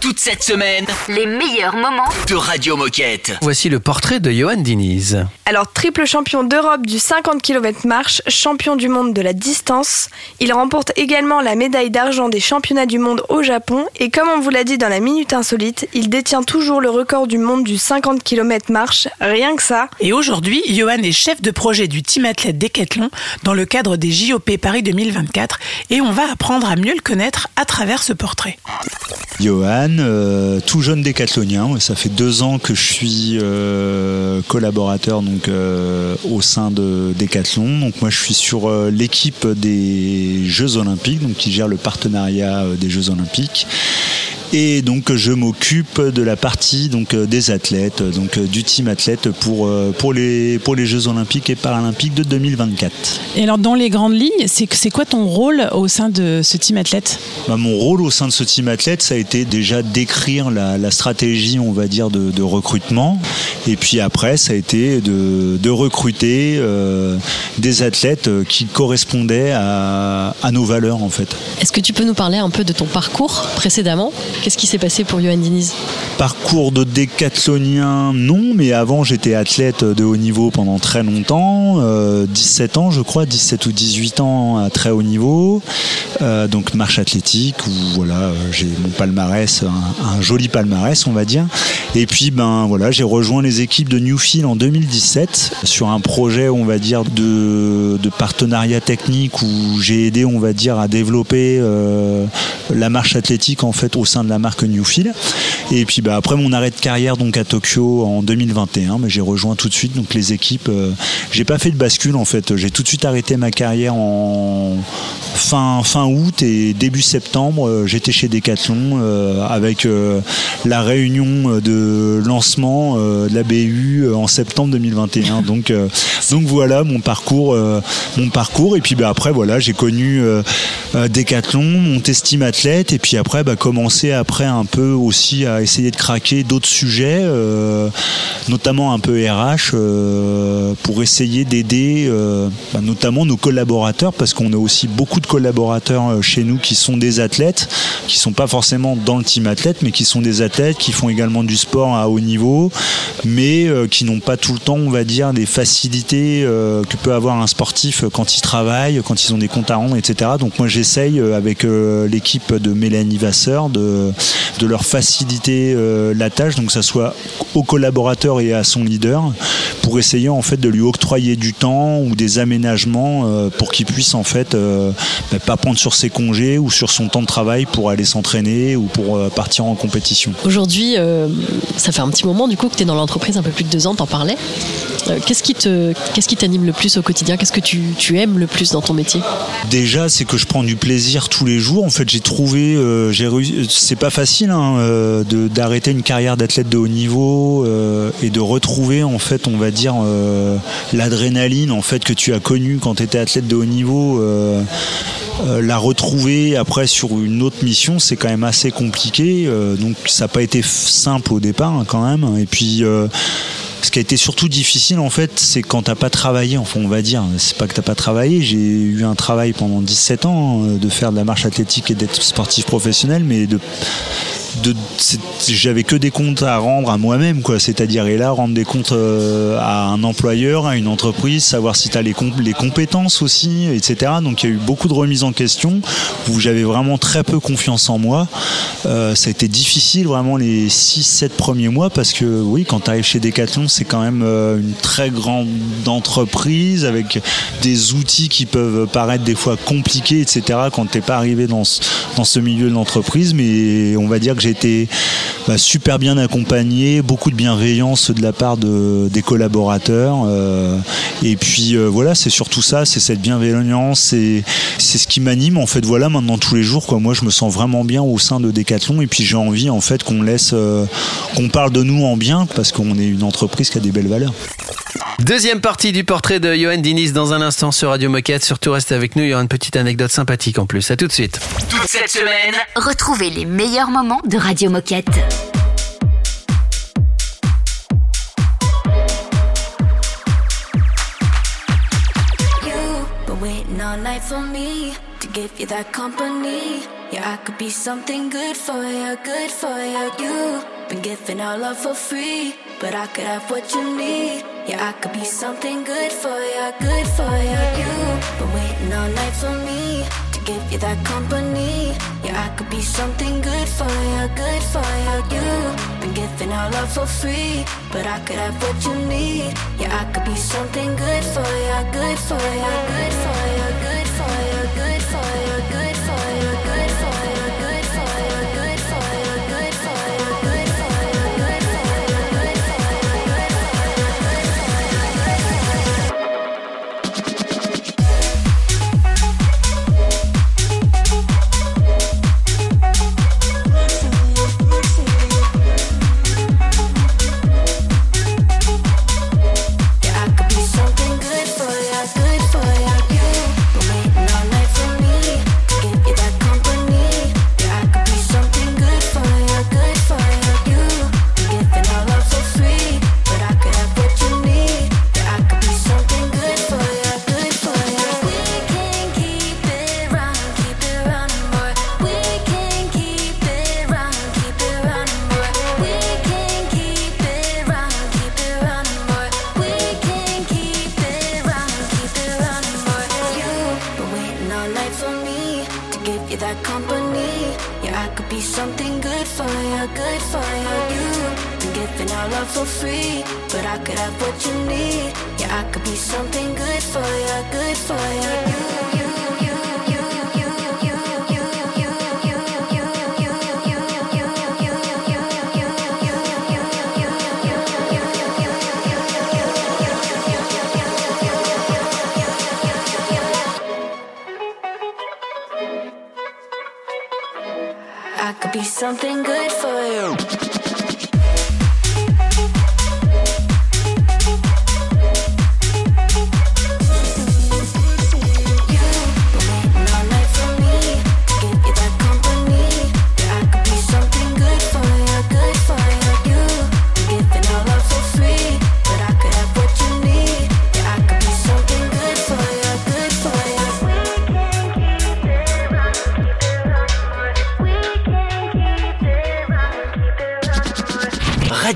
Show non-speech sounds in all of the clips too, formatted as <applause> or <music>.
toute cette semaine les meilleurs moments de Radio Moquette. Voici le portrait de Johan Diniz. Alors, triple champion d'Europe du 50 km marche, champion du monde de la distance, il remporte également la médaille d'argent des championnats du monde au Japon et comme on vous l'a dit dans la Minute Insolite, il détient toujours le record du monde du 50 km marche, rien que ça. Et aujourd'hui, Johan est chef de projet du team athlète Decathlon dans le cadre des JOP Paris 2024 et on va apprendre à mieux le connaître à travers ce portrait. Johan, euh, tout jeune décathlonien. Ça fait deux ans que je suis euh, collaborateur donc, euh, au sein de Décathlon. Donc moi je suis sur l'équipe des Jeux Olympiques, donc qui gère le partenariat des Jeux Olympiques. Et donc je m'occupe de la partie donc des athlètes, donc du team athlète pour pour les pour les Jeux Olympiques et Paralympiques de 2024. Et alors dans les grandes lignes, c'est c'est quoi ton rôle au sein de ce team athlète? Bah, Mon rôle au sein de ce team athlète, ça a été déjà d'écrire la, stratégie, on va dire, de, recrutement. Et puis après, ça a été de, recruter euh, des athlètes qui correspondaient à, à nos valeurs en fait. Est-ce que tu peux nous parler un peu de ton parcours précédemment? Qu'est-ce qui s'est passé pour Johan Diniz? Parcours de décathlonien, non, mais avant j'étais athlète de haut niveau pendant très longtemps, 17 euh, ans je crois, 17 ou 18 ans à très haut niveau, euh, donc marche athlétique où voilà, euh, j'ai mon palmarès, un, joli palmarès on va dire. Et puis ben voilà, j'ai rejoint les équipes de Newfield en 2017 sur un projet on va dire de, partenariat technique où j'ai aidé on va dire à développer la marche athlétique en fait au sein de la marque Newfield. Et puis bah, après mon arrêt de carrière donc à Tokyo en 2021, mais j'ai rejoint tout de suite donc les équipes. Euh, j'ai pas fait de bascule en fait. J'ai tout de suite arrêté ma carrière en fin fin août et début septembre. Euh, j'étais chez Decathlon euh, avec la réunion de lancement de la BU en septembre 2021. <laughs> Donc donc voilà mon parcours mon parcours et puis bah, après voilà j'ai connu Decathlon, mon estime athlète et puis après bah, commencer après un peu aussi à essayer de craquer d'autres sujets, euh, notamment un peu RH, euh, pour essayer d'aider euh, bah, notamment nos collaborateurs, parce qu'on a aussi beaucoup de collaborateurs chez nous qui sont des athlètes, qui sont pas forcément dans le team athlète, mais qui sont des athlètes qui font également du sport à haut niveau, mais qui n'ont pas tout le temps, on va dire, des facilités que peut avoir un sportif quand il travaille, quand ils ont des comptes à rendre, etc. Donc moi j'essaye avec l'équipe de Mélanie Vasseur de, de leur faciliter euh, la tâche, donc que ça soit au collaborateur et à son leader, pour essayer en fait de lui octroyer du temps ou des aménagements euh, pour qu'il puisse en fait euh, bah, pas prendre sur ses congés ou sur son temps de travail pour aller s'entraîner ou pour partir en compétition. Aujourd'hui, ça fait un petit moment du coup que tu es dans l'entreprise, un peu plus de deux ans, t'en parlais. qu'est-ce qui te, qu'est-ce qui t'anime le plus au quotidien? Qu'est-ce que tu, tu, aimes le plus dans ton métier? Déjà, c'est que je prends du plaisir tous les jours. En fait, j'ai trouvé, j'ai c'est pas facile hein, euh, d'arrêter une carrière d'athlète de haut niveau euh, et de retrouver en fait, on va dire, euh, l'adrénaline en fait que tu as connue quand tu étais athlète de haut niveau. la retrouver après sur une autre mission, c'est quand même assez compliqué. donc ça n'a pas été simple au départ hein, quand même. Et puis ce qui a été surtout difficile en fait, c'est quand t'as pas travaillé, enfin on va dire, c'est pas que t'as pas travaillé, j'ai eu un travail pendant 17 ans hein, de faire de la marche athlétique et d'être sportif professionnel, mais de j'avais que des comptes à rendre à moi-même quoi. C'est-à-dire et là rendre des comptes euh, à un employeur à une entreprise savoir si tu as les, compétences aussi etc donc il y a eu beaucoup de remises en question où j'avais vraiment très peu confiance en moi. Euh, ça a été difficile vraiment les 6-7 premiers mois parce que oui quand tu arrives chez Decathlon c'est quand même euh, une très grande entreprise avec des outils qui peuvent paraître des fois compliqués etc quand t'es pas arrivé dans ce, dans ce milieu de l'entreprise. Mais on va dire que j'ai j'ai été bah, super bien accompagné, beaucoup de bienveillance de la part de, des collaborateurs. Euh, et puis euh, voilà, c'est surtout ça, c'est cette bienveillance, et c'est ce qui m'anime en fait. Voilà, maintenant tous les jours, quoi. Moi, je me sens vraiment bien au sein de Decathlon, et puis j'ai envie en fait qu'on laisse, euh, qu'on parle de nous en bien, parce qu'on est une entreprise qui a des belles valeurs. Deuxième partie du portrait de Johan Diniz dans un instant sur Radio Moquette. Surtout restez avec nous, il y aura une petite anecdote sympathique en plus. À tout de suite. Toute cette semaine, retrouvez les meilleurs moments de Radio Moquette. all night for me to give you that company. Yeah, I could be something good for you, good for you. You been giving all love for free, but I could have what you need. Yeah, I could be something good for you, good for you. You been waiting all night for me give you that company. Yeah, I could be something good for you, good for you. You've been giving our love for free, but I could have what you need. Yeah, I could be something good for you, good for you, good for you.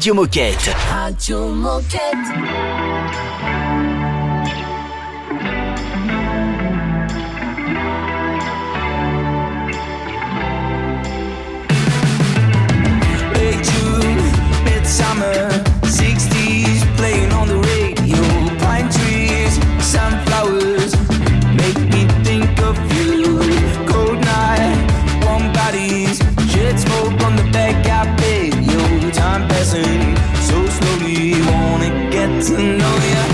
Radio Moquette. Radio to know you.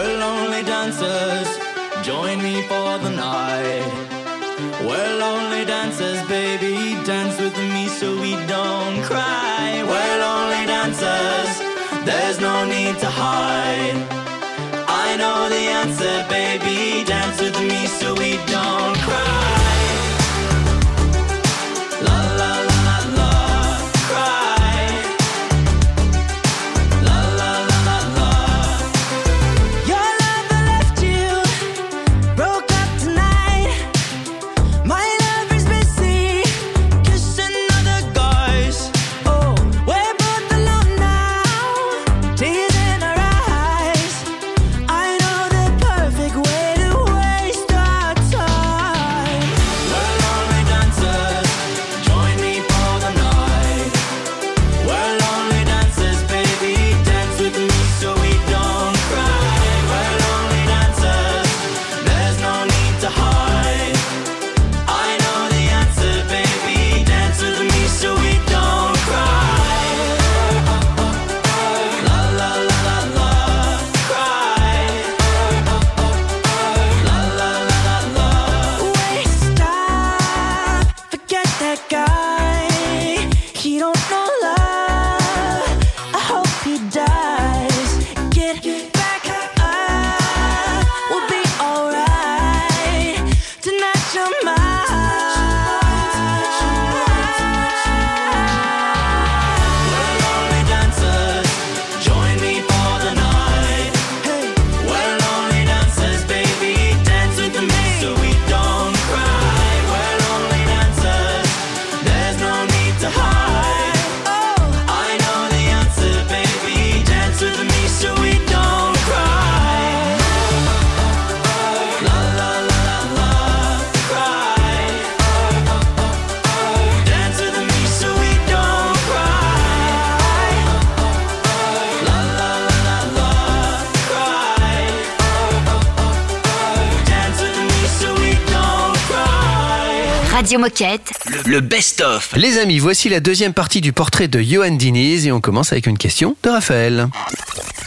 Radio Moquette. Le, le best-of. Les amis, voici la deuxième partie du portrait de Johan Diniz et on commence avec une question de Raphaël.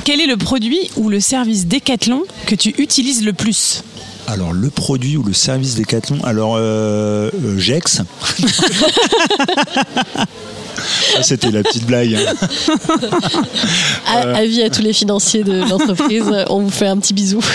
Quel est le produit ou le service Decathlon que tu utilises le plus Alors le produit ou le service Decathlon, alors euh, euh, Gex. <laughs> Ah, C'était la petite blague. hein. <laughs> À- Avis à tous les financiers de l'entreprise, on vous fait un petit bisou. <laughs>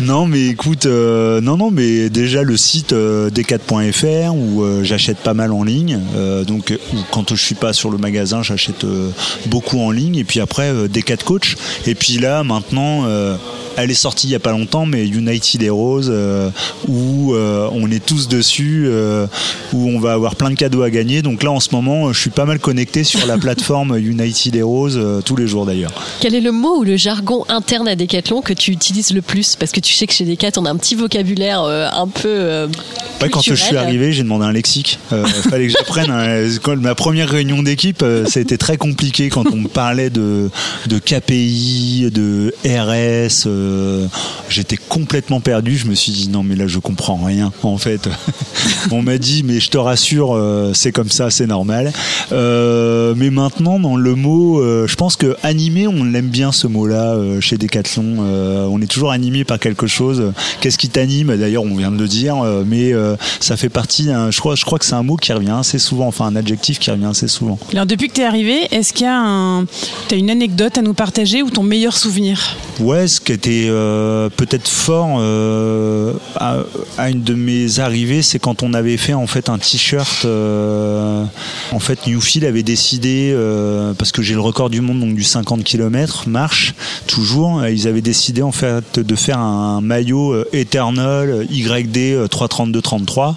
Non, mais écoute, euh, non, non, mais déjà le site euh, decat.fr où euh, j'achète pas mal en ligne. Euh, donc, quand je suis pas sur le magasin, j'achète euh, beaucoup en ligne. Et puis après, euh, Decat Coach. Et puis là, maintenant, euh, elle est sortie il y a pas longtemps, mais United Heroes, euh, où euh, on est tous dessus, euh, où on va avoir plein de cadeaux à gagner. Donc là, en ce moment, je suis pas mal connecté sur la plateforme <laughs> United Heroes euh, tous les jours d'ailleurs. Quel est le mot ou le jargon interne à Decathlon que tu utilises le plus? Parce que tu sais que chez Decat, on a un petit vocabulaire un peu. Ouais, quand je suis arrivé, j'ai demandé un lexique. Euh, <laughs> fallait que j'apprenne. quand ma première réunion d'équipe, ça a été très compliqué quand on parlait de, de KPI, de RS. Euh, J'étais complètement perdu. Je me suis dit non, mais là, je comprends rien. En fait, <laughs> on m'a dit, mais je te rassure, euh, c'est comme ça, c'est normal. Euh, mais maintenant, dans le mot, je pense que animé, on l'aime bien ce mot-là chez Decathlon. On est toujours animé par quelque chose. Qu'est-ce qui t'anime? D'ailleurs, on vient de le dire, mais ça fait partie. je crois, je crois que c'est un mot qui revient assez souvent, enfin un adjectif qui revient assez souvent. Alors depuis que tu es arrivé, est-ce qu'il y a un... as une anecdote à nous partager ou ton meilleur souvenir? Ouais, ce qui était euh, peut-être fort euh, à, une de mes arrivées, c'est quand on avait fait en fait un t-shirt. euh, en fait, Newfield avait décidé parce que j'ai le record du monde donc du 50 km marche toujours. Ils avaient décidé en fait de faire un maillot Eternal YD euh, 332-33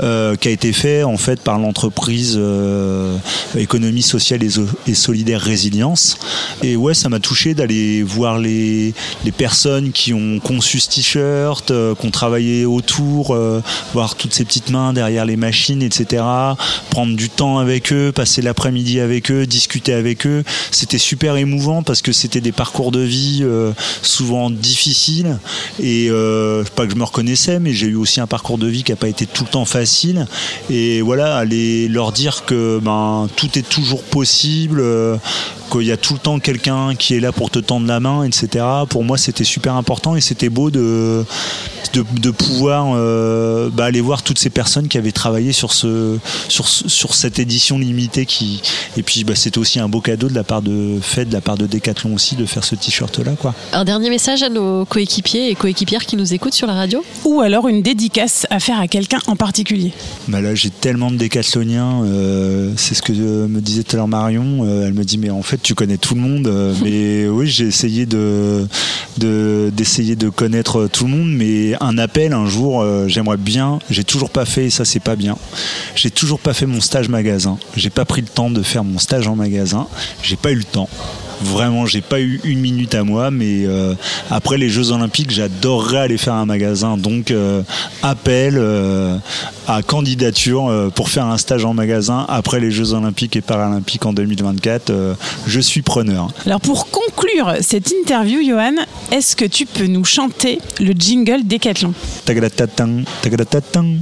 euh, qui a été fait en fait par l'entreprise économie sociale et, et solidaire résilience. Et ouais, ça m'a touché d'aller voir les, les personnes qui ont conçu ce t-shirt, euh, qui ont travaillé autour, euh, voir toutes ces petites mains derrière les machines, etc. Prendre du temps avec eux, passer l'après-midi avec eux, discuter avec eux. C'était super émouvant parce que c'était des parcours de vie euh, souvent difficiles et euh, pas que je me reconnaissais, mais j'ai eu aussi un parcours de vie qui n'a pas été tout le temps facile. Et voilà, aller leur dire que ben tout est toujours possible, qu'il y a tout le temps quelqu'un qui est là pour te tendre la main, etc. Pour moi, c'était super important et c'était beau de de, de pouvoir euh, bah, aller voir toutes ces personnes qui avaient travaillé sur ce sur, sur cette édition limitée qui et puis bah, c'était aussi un beau cadeau de la part de fait de la part de Decathlon aussi de faire ce t-shirt là quoi. Un dernier message à nos coéquipiers et coéquipières qui nous écoutent sur la radio? Ou alors une dédicace à faire à quelqu'un en particulier. Bah là, j'ai tellement de décathloniens. euh, c'est ce que euh, me disait tout à l'heure Marion. euh, elle me dit, mais en fait, tu connais tout le monde. <laughs> mais oui, j'ai essayé de de- d'essayer de, connaître tout le monde. Mais un appel un jour, euh, j'aimerais bien. J'ai toujours pas fait, et ça, c'est pas bien. J'ai toujours pas fait mon stage magasin. J'ai pas pris le temps de faire mon stage en magasin. J'ai pas eu le temps. Vraiment, j'ai pas eu une minute à moi, mais euh, après les Jeux Olympiques, j'adorerais aller faire un magasin. Donc, euh, appel euh, à candidature euh, pour faire un stage en magasin après les Jeux Olympiques et Paralympiques en 2024. euh, je suis preneur. Alors pour conclure cette interview, Johan, est-ce que tu peux nous chanter le jingle Décathlon Tagadatatin, tagadatatin.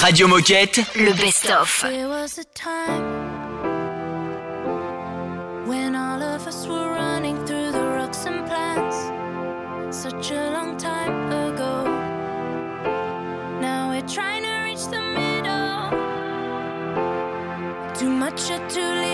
Radio Moquette. Le best-of. When all of us were running through the rocks and plants. Such a long time ago. Now we're trying to reach the middle. Too much or too little.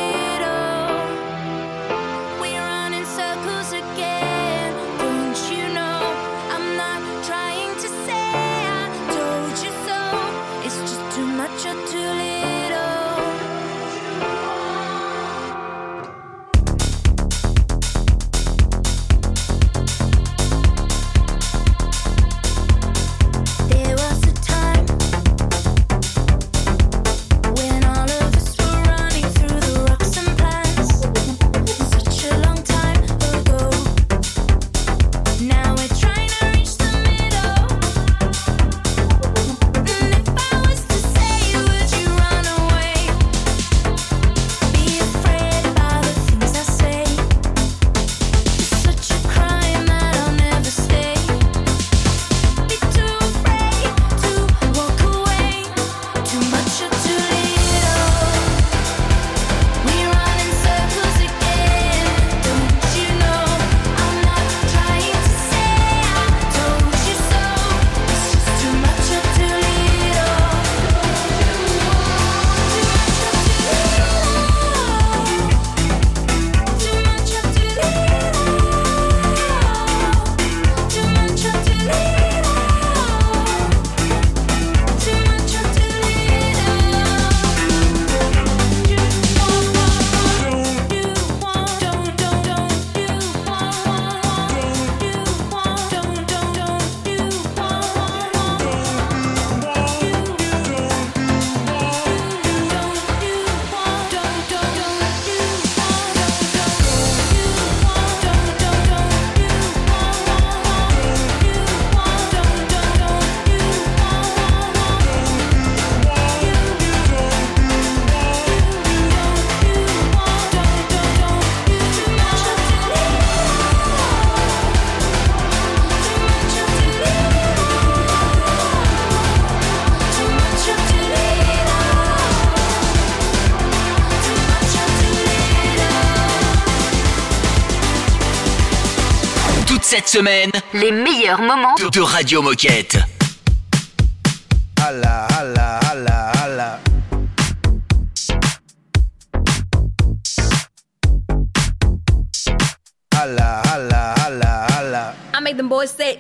Semaine Les meilleurs moments de, de Radio Moquette. Holla, holla, holla, holla. Holla, holla, holla, holla. I make them boys say.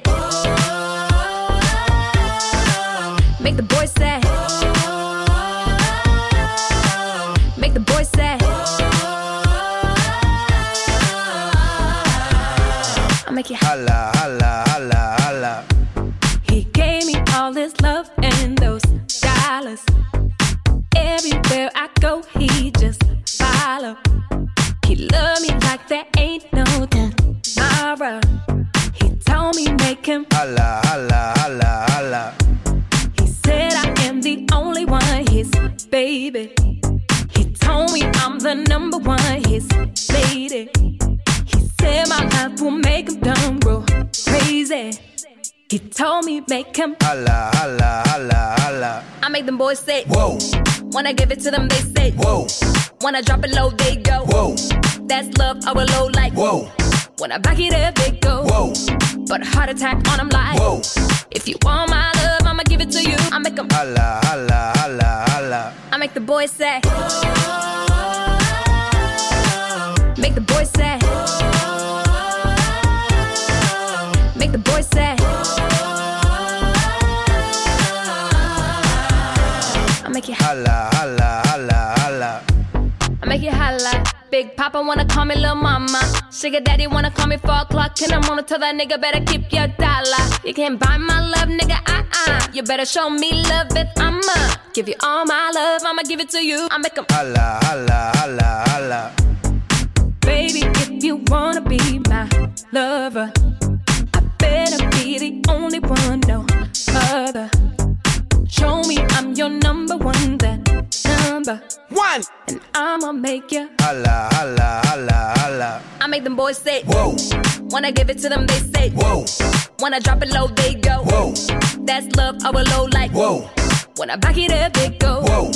I boys say Whoa, When I give it to them, they say whoa, When I drop it low, they go whoa, That's love, or a low like whoa, When I back it up, they go whoa, But heart attack on them like whoa. If you want my love, I'ma give it to you. I make them, Holla, holla, holla, holla. I make the boys say. Whoa. Make the boys say. Whoa. Make the boys say. Make it, Holla, holla, holla, holla. I make it holla. Big Papa wanna call me little mama. Sugar Daddy wanna call me four o'clock in the morning. Tell that nigga better keep your dollar. You can't buy my love, nigga. Uh uh. You better show me love if I'ma give you all my love. I'ma give it to you. I make 'em Holla, holla, holla, holla. Baby, if you wanna be my lover, I better be the only one, no other. Show me I'm your number one, that number, One. and I'ma make you. Holla, holla, holla, holla. I make them boys say, Whoa, when I give it to them, they say, whoa, when I drop it low, they go. whoa, That's love, low like. whoa, When I back it up, they go. whoa,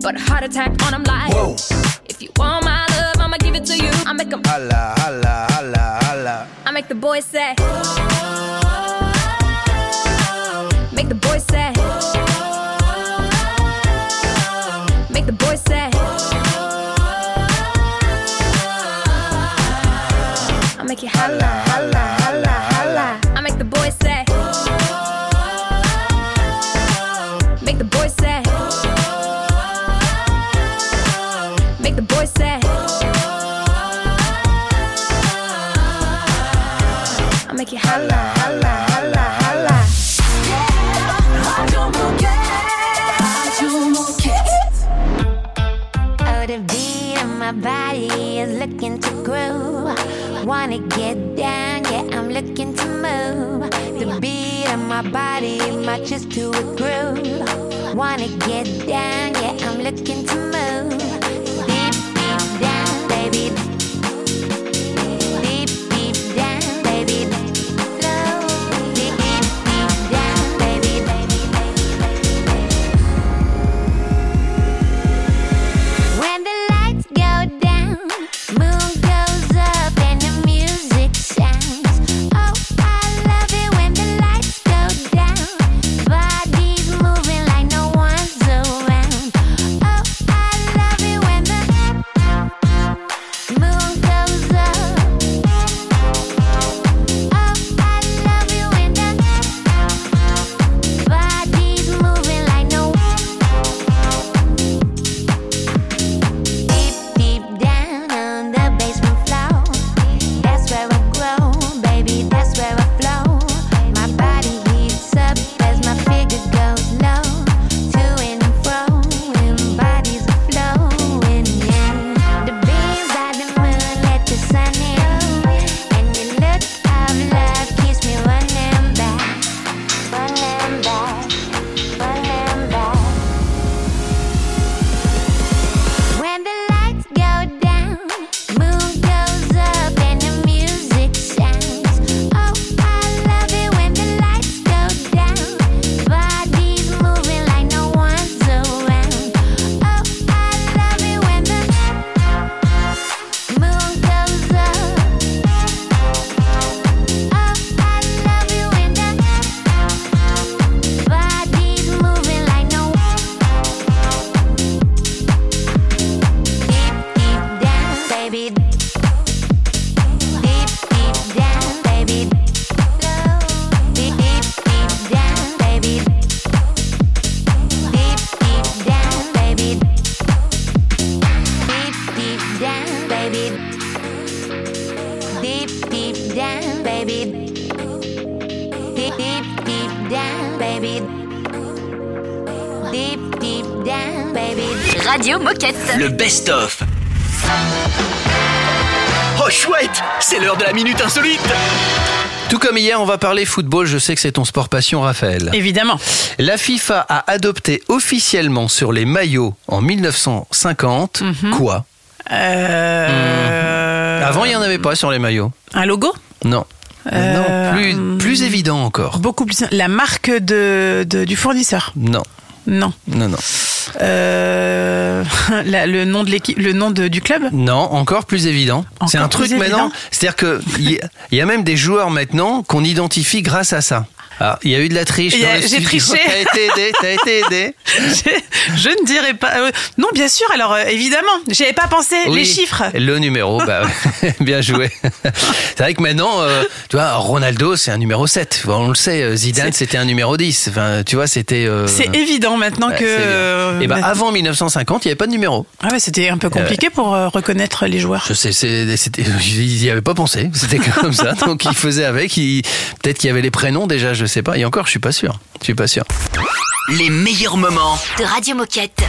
But a heart attack on them like. whoa. If you want my love, I'ma give it to you. I make 'em, Holla, holla, holla, holla. I make the boys say. Whoa. Make the boys say. Make make you holla, holla, holla, holla. I make the boys say. Make the boys say. Make the boys say. I make you holla, holla, holla, holla. Oh, the beat of my body is looking to groove. Wanna get down, yeah, I'm looking to move. The beat of my body matches to a groove. Wanna get down, yeah, I'm looking to move. Oh chouette, c'est l'heure de la minute insolite. Tout comme hier, on va parler football. Je sais que c'est ton sport passion, Raphaël. Évidemment. La FIFA a adopté officiellement sur les maillots en 1950 quoi? Euh, Avant, il n'y en avait pas sur les maillots. Un logo? Non. Euh, non, plus, plus évident encore. Beaucoup plus. La marque de, de- du fournisseur Non, Non. non, non. Euh, <laughs> la- le nom de l'équipe, le nom de- du club? Non, encore plus évident. C'est un truc maintenant. C'est-à-dire que il y, a- il y a même des joueurs maintenant qu'on identifie grâce à ça. Alors, il y a eu de la triche. J'ai triché. T'as été aidé, t'as été aidé. <laughs> je, ne dirais pas. euh, non, bien sûr. Alors euh, évidemment, j'y avais pas pensé. Les chiffres. Le numéro, bah, <laughs> <laughs> bien joué. C'est vrai que maintenant, euh, tu vois, Ronaldo, c'est un numéro 7. On le sait, Zidane, c'était un numéro 10. Enfin, tu vois, c'était. C'est évident maintenant ouais, que. Et ben bah- avant 1950, il n'y avait pas de numéro. ah ouais, c'était un peu compliqué pour reconnaître les joueurs. Je sais, ils n'y avaient pas pensé. C'était comme ça. Donc ils faisaient avec. Peut-être qu'il y avait les prénoms déjà, je sais pas. Et encore, je suis pas sûr. Je suis pas sûr. Les meilleurs moments. De Radio Moquette.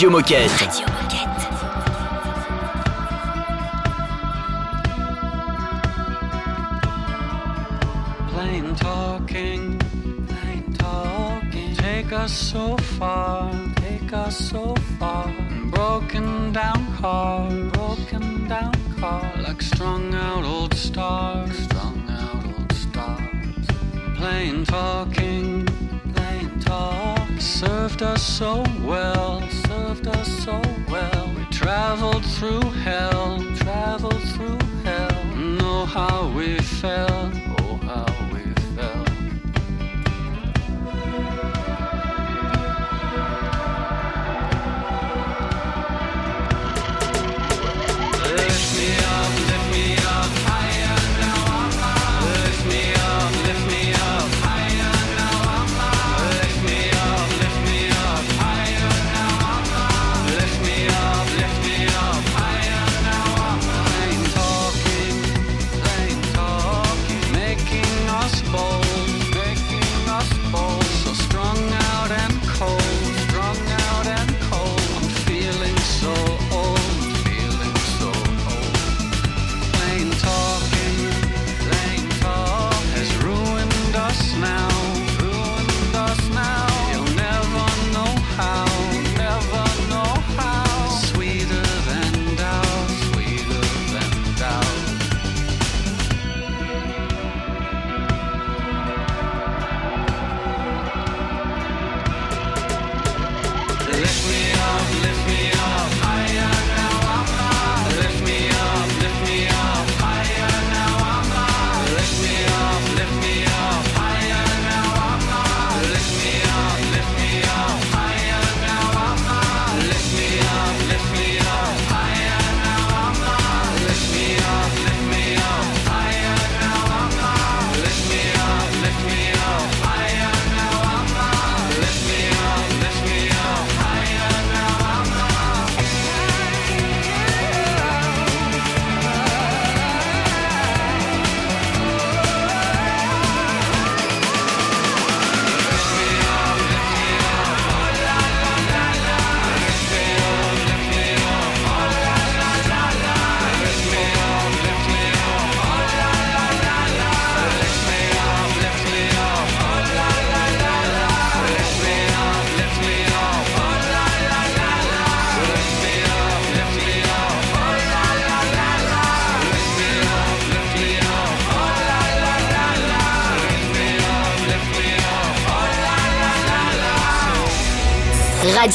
Radio Moquette. Radio Moquette. Plain talking, plain talking. Take us so far, take us so far. Broken down car, broken down car. Like strung out old stars, strung out old stars. Plain talking, served us so well, served us so well. We traveled through hell, traveled through hell. Know how we felt.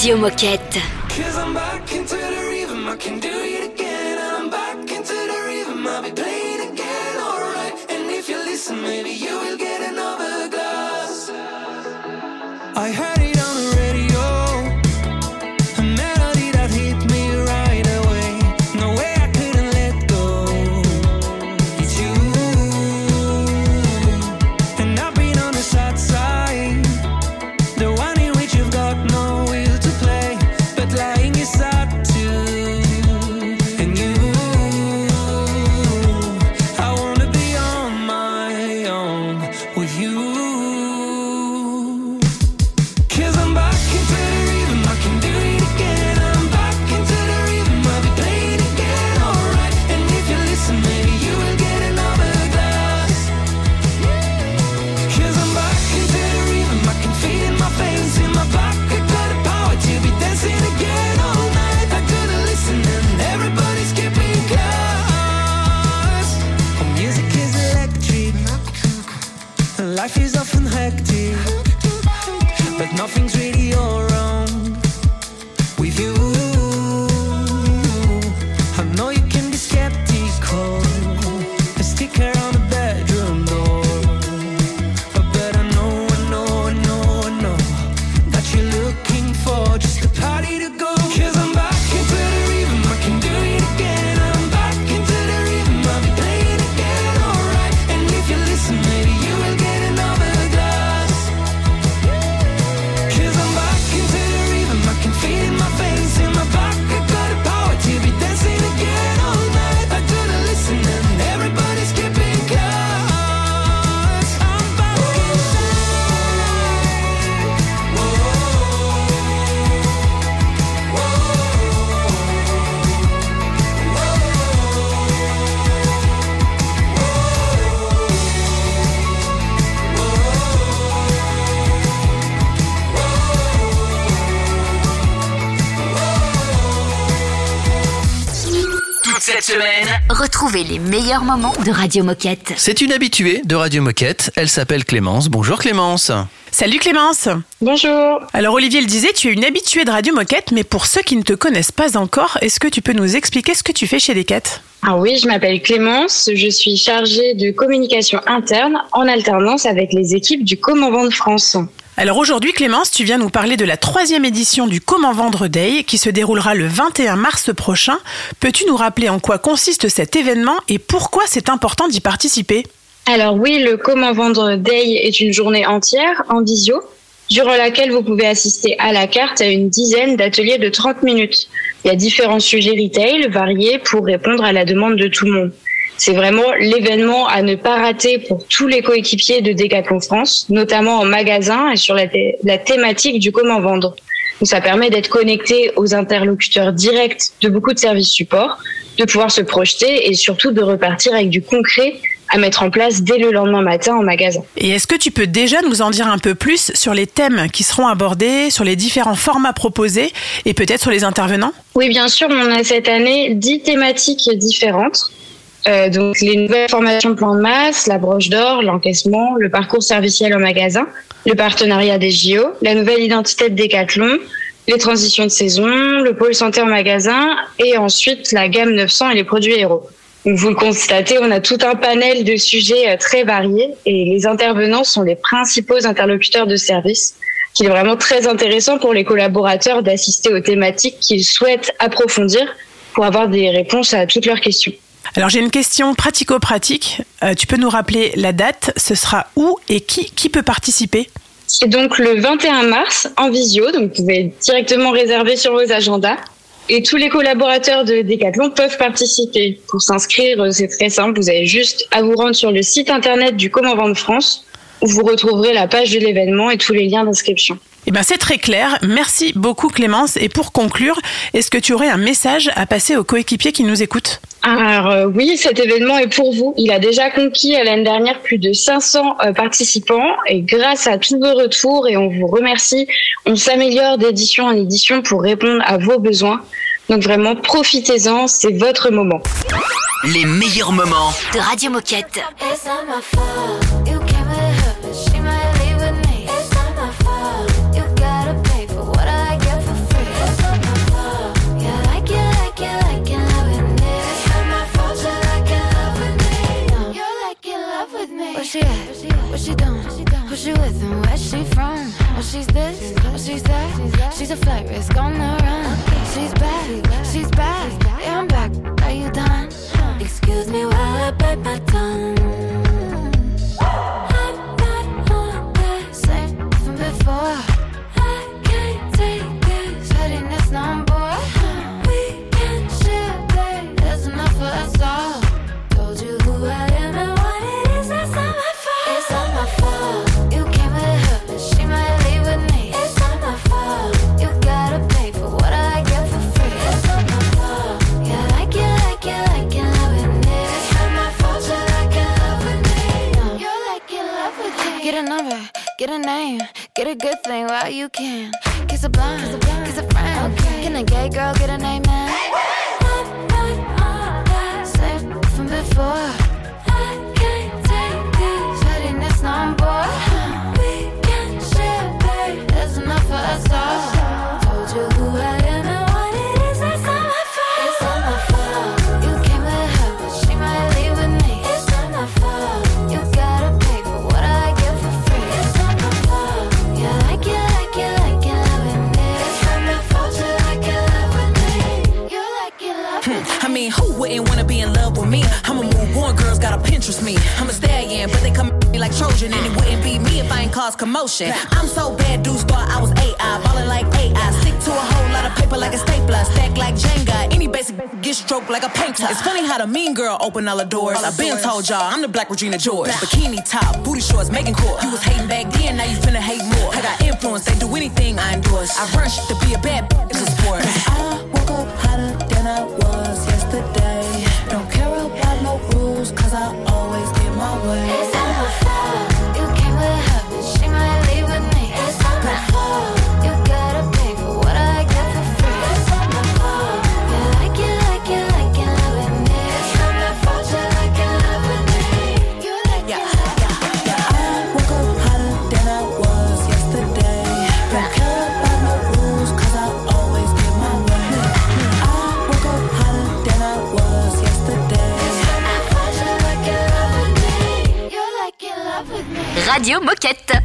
Radio Moquette. hectic, but nothing's really all wrong with you. Retrouvez les meilleurs moments de Radio Moquette. C'est une habituée de Radio Moquette. Elle s'appelle Clémence. Bonjour Clémence. Salut Clémence Bonjour. Alors Olivier le disait, tu es une habituée de Radio Moquette, mais pour ceux qui ne te connaissent pas encore, est-ce que tu peux nous expliquer ce que tu fais chez Decat? Ah oui, je m'appelle Clémence, je suis chargée de communication interne en alternance avec les équipes du Comment Vendre France. Alors aujourd'hui Clémence, tu viens nous parler de la troisième édition du Comment Vendre Day qui se déroulera le 21 mars prochain. Peux-tu nous rappeler en quoi consiste cet événement et pourquoi c'est important d'y participer? Alors oui, le Comment Vendre Day est une journée entière en visio, durant laquelle vous pouvez assister à la carte à une dizaine d'ateliers de 30 minutes. Il y a différents sujets retail variés pour répondre à la demande de tout le monde. C'est vraiment l'événement à ne pas rater pour tous les coéquipiers de Decathlon France, notamment en magasin et sur la, thé- la thématique du comment vendre. Donc ça permet d'être connecté aux interlocuteurs directs de beaucoup de services support, de pouvoir se projeter et surtout de repartir avec du concret à mettre en place dès le lendemain matin en magasin. Et est-ce que tu peux déjà nous en dire un peu plus sur les thèmes qui seront abordés, sur les différents formats proposés et peut-être sur les intervenants? Oui, bien sûr, on a cette année dix thématiques différentes. Euh, donc les nouvelles formations plan de masse, la broche d'or, l'encaissement, le parcours serviciel en magasin, le partenariat des JO, la nouvelle identité de Décathlon, les transitions de saison, le pôle santé en magasin et ensuite la gamme 900 et les produits héros. Donc vous le constatez, on a tout un panel de sujets euh, très variés et les intervenants sont les principaux interlocuteurs de service qu'il est vraiment très intéressant pour les collaborateurs d'assister aux thématiques qu'ils souhaitent approfondir pour avoir des réponses à toutes leurs questions. Alors j'ai une question pratico-pratique. Euh, tu peux nous rappeler la date Ce sera où et qui, qui peut participer? C'est donc le 21 mars en visio, donc vous pouvez directement réserver sur vos agendas. Et tous les collaborateurs de Decathlon peuvent participer. Pour s'inscrire, euh, c'est très simple. Vous avez juste à vous rendre sur le site internet du Comment Vendre France, où vous retrouverez la page de l'événement et tous les liens d'inscription. Eh ben c'est très clair. Merci beaucoup Clémence. Et pour conclure, est-ce que tu aurais un message à passer aux coéquipiers qui nous écoutent? Alors euh, oui, cet événement est pour vous. Il a déjà conquis euh, l'année dernière plus de 500 euh, participants et grâce à tous vos retours et on vous remercie, on s'améliore d'édition en édition pour répondre à vos besoins. Donc vraiment, profitez-en, c'est votre moment. les meilleurs moments De Radio Moquette. Stroked like a painter. It's funny how the mean girl open all the doors. I've been told y'all I'm the black Regina George. Bikini top, booty shorts, making court. You was hating back then, now you finna hate more. I got influence, they do anything I endorse. I rush to be a bad bitch, it's a sport. I woke up hotter than I was Radio Moquette.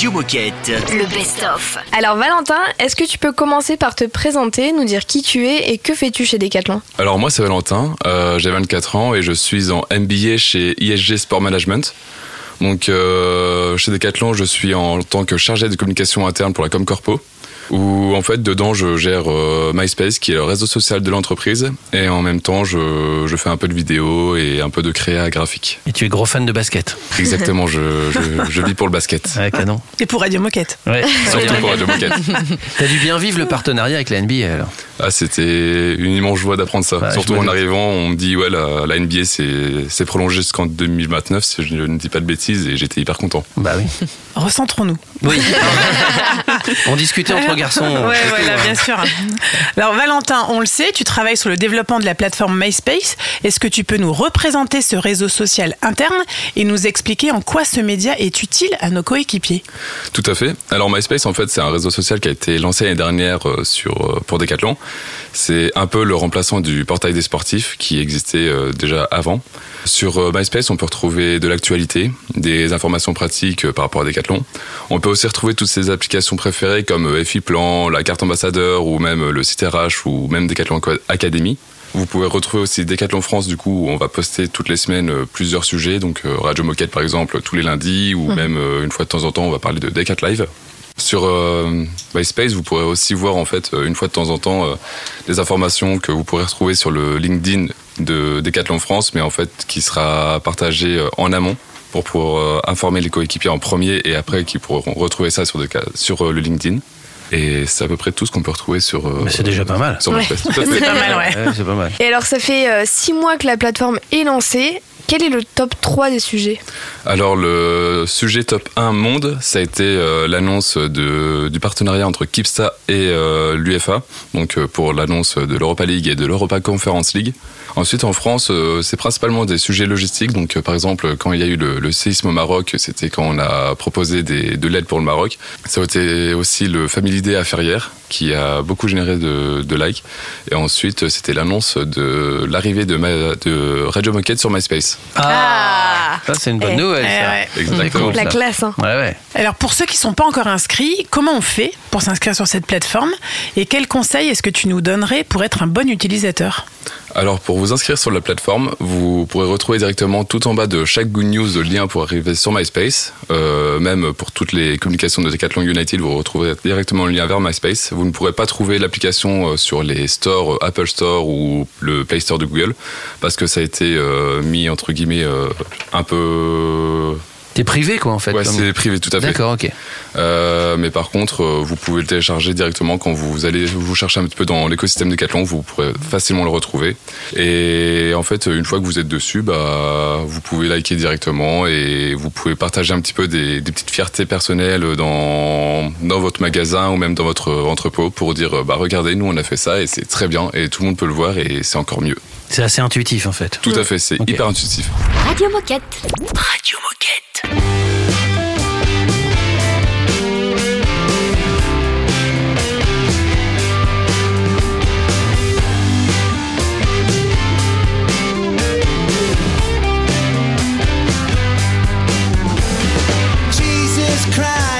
Radio Moquette. Le best-of. Alors Valentin, est-ce que tu peux commencer par te présenter, nous dire qui tu es et que fais-tu chez Decathlon? Alors moi c'est Valentin, euh, j'ai 24 ans et je suis en MBA chez ISG Sport Management. Donc euh, chez Decathlon je suis en tant que chargé de communication interne pour la Comcorpo. Où en fait dedans je gère euh, MySpace qui est le réseau social de l'entreprise et en même temps je, je fais un peu de vidéo et un peu de créa graphique. Et tu es gros fan de basket. Exactement, je, je, je vis pour le basket. Ouais, canon. Et pour Radio Moquette. Ouais. Surtout pour Radio Moquette. <laughs> T'as dû bien vivre le partenariat avec la NBA alors. Ah, c'était une immense joie d'apprendre ça. Bah, Surtout en doute. arrivant, on me dit, ouais, la, la NBA, c'est c'est prolongé jusqu'en 2029, si je ne dis pas de bêtises, et j'étais hyper content. Bah oui. Recentrons-nous. Oui. On discutait entre garçons. Voilà, bien sûr. Alors Valentin, on le sait, tu travailles sur le développement de la plateforme MySpace. Est-ce que tu peux nous représenter ce réseau social interne et nous expliquer en quoi ce média est utile à nos coéquipiers? Tout à fait. Alors MySpace, en fait, c'est un réseau social qui a été lancé l'année dernière euh, sur, euh, pour Decathlon. C'est un peu le remplaçant du portail des sportifs qui existait euh, déjà avant. Sur euh, MySpace, on peut retrouver de l'actualité, des informations pratiques euh, par rapport à Decathlon. On peut aussi retrouver toutes ces applications préférées comme euh, FI Plan, la carte ambassadeur ou même le site RH ou même Decathlon Academy. Vous pouvez retrouver aussi Decathlon France, du coup, où on va poster toutes les semaines euh, plusieurs sujets. Donc, euh, Radio Moquette, par exemple, tous les lundis, ou Mhm. même euh, une fois de temps en temps, on va parler de Decat Live. Sur MySpace, vous pourrez aussi voir, en fait, une fois de temps en temps, des informations que vous pourrez retrouver sur le LinkedIn de Decathlon France, mais en fait, qui sera partagé euh, en amont pour pouvoir euh, informer les coéquipiers en premier et après qui pourront retrouver ça sur, euh, le LinkedIn. Et c'est à peu près tout ce qu'on peut retrouver sur. Mais c'est déjà pas mal. Ouais. <laughs> C'est pas mal, ouais. Ouais, c'est pas mal. Et alors ça fait euh, six mois que la plateforme est lancée. Quel est le top 3 des sujets Alors le sujet top 1 monde, ça a été euh, l'annonce du partenariat entre Kipsta et euh, l'UFA, donc euh, pour l'annonce de l'Europa League et de l'Europa Conference League. Ensuite en France, c'est principalement des sujets logistiques, donc par exemple quand il y a eu le, le séisme au Maroc, c'était quand on a proposé des, de l'aide pour le Maroc. Ça a été aussi le Family Day à Ferrières, qui a beaucoup généré de, de likes. Et ensuite, c'était l'annonce de l'arrivée de, de Radio Moquette sur MySpace. Ah, Ça, c'est une bonne Eh, nouvelle. eh ça. ouais. Exactement. La ça. classe, hein. Ouais, ouais. Alors pour ceux qui sont pas encore inscrits, comment on fait pour s'inscrire sur cette plateforme? Et quels conseils est-ce que tu nous donnerais pour être un bon utilisateur? Alors pour vous inscrire sur la plateforme, vous pourrez retrouver directement tout en bas de chaque Good News le lien pour arriver sur MySpace. Euh, même pour toutes les communications de Decathlon United, vous retrouverez directement le lien vers MySpace. Vous ne pourrez pas trouver l'application euh, sur les stores euh, Apple Store ou le Play Store de Google parce que ça a été euh, mis entre guillemets euh, un peu T'es privé, quoi, en fait. Ouais, c'est privé, tout à fait. D'accord, ok. Euh, mais par contre, euh, vous pouvez le télécharger directement quand vous allez vous chercher un petit peu dans l'écosystème Decathlon, vous pourrez facilement le retrouver. Et en fait, une fois que vous êtes dessus, bah, vous pouvez liker directement et vous pouvez partager un petit peu des, des petites fiertés personnelles dans, dans votre magasin ou même dans votre entrepôt pour dire, bah, regardez, nous on a fait ça et c'est très bien et tout le monde peut le voir et c'est encore mieux. C'est assez intuitif, en fait. Tout à fait, c'est hyper intuitif. Radio Moquette. Radio Moquette. cry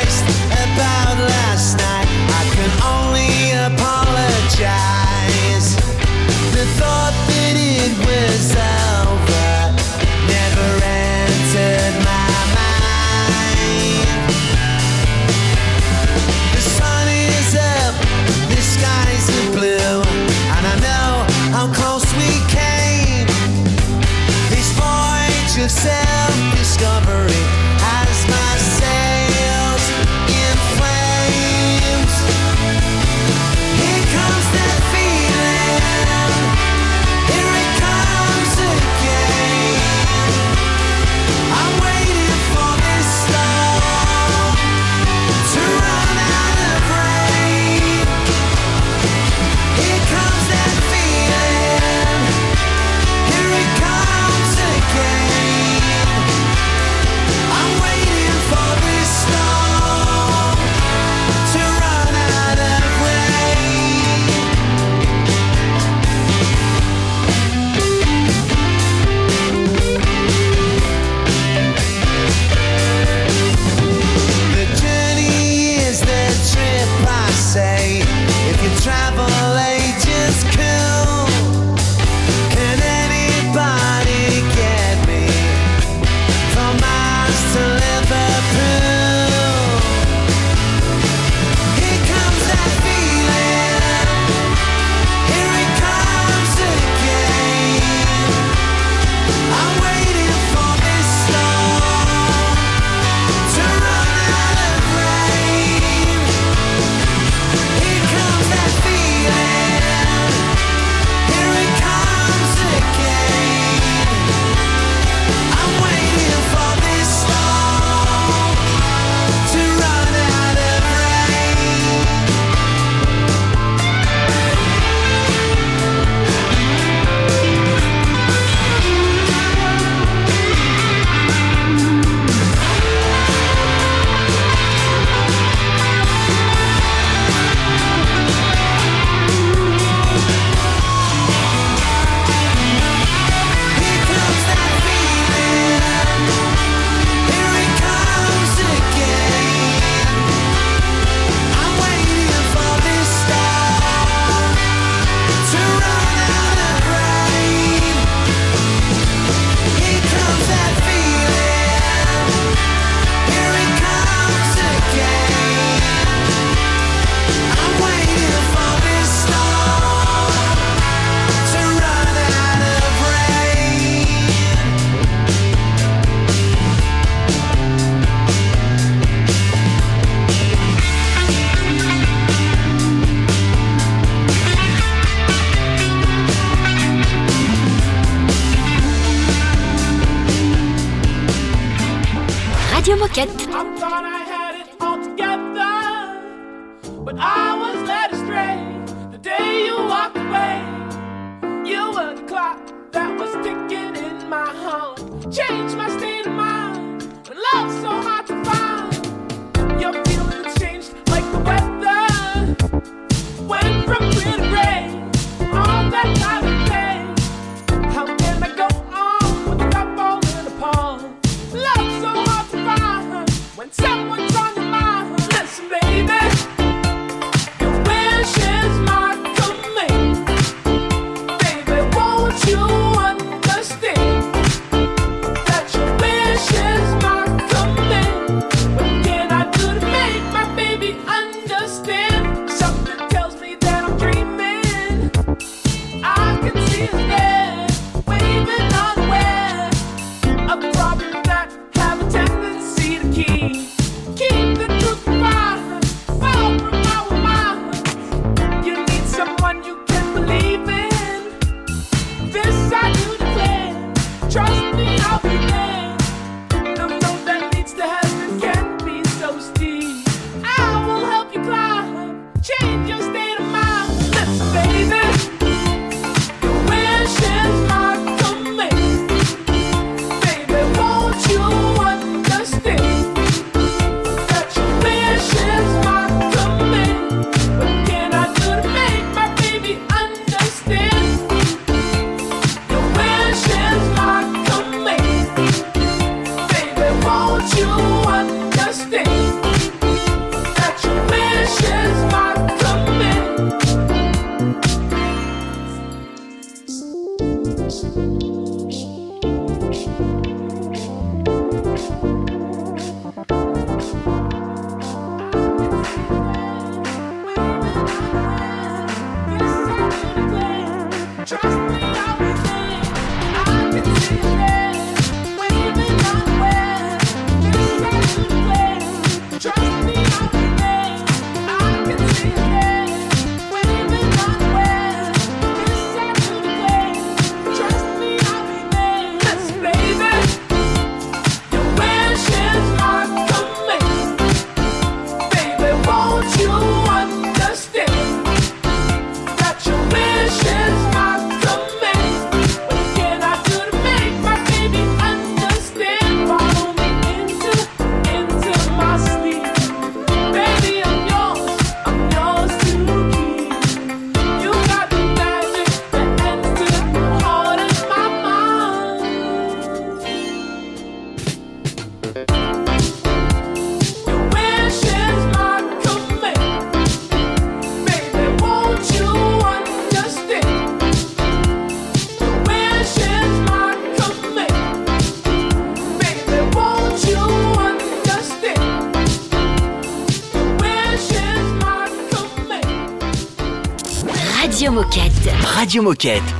Radio Moquette.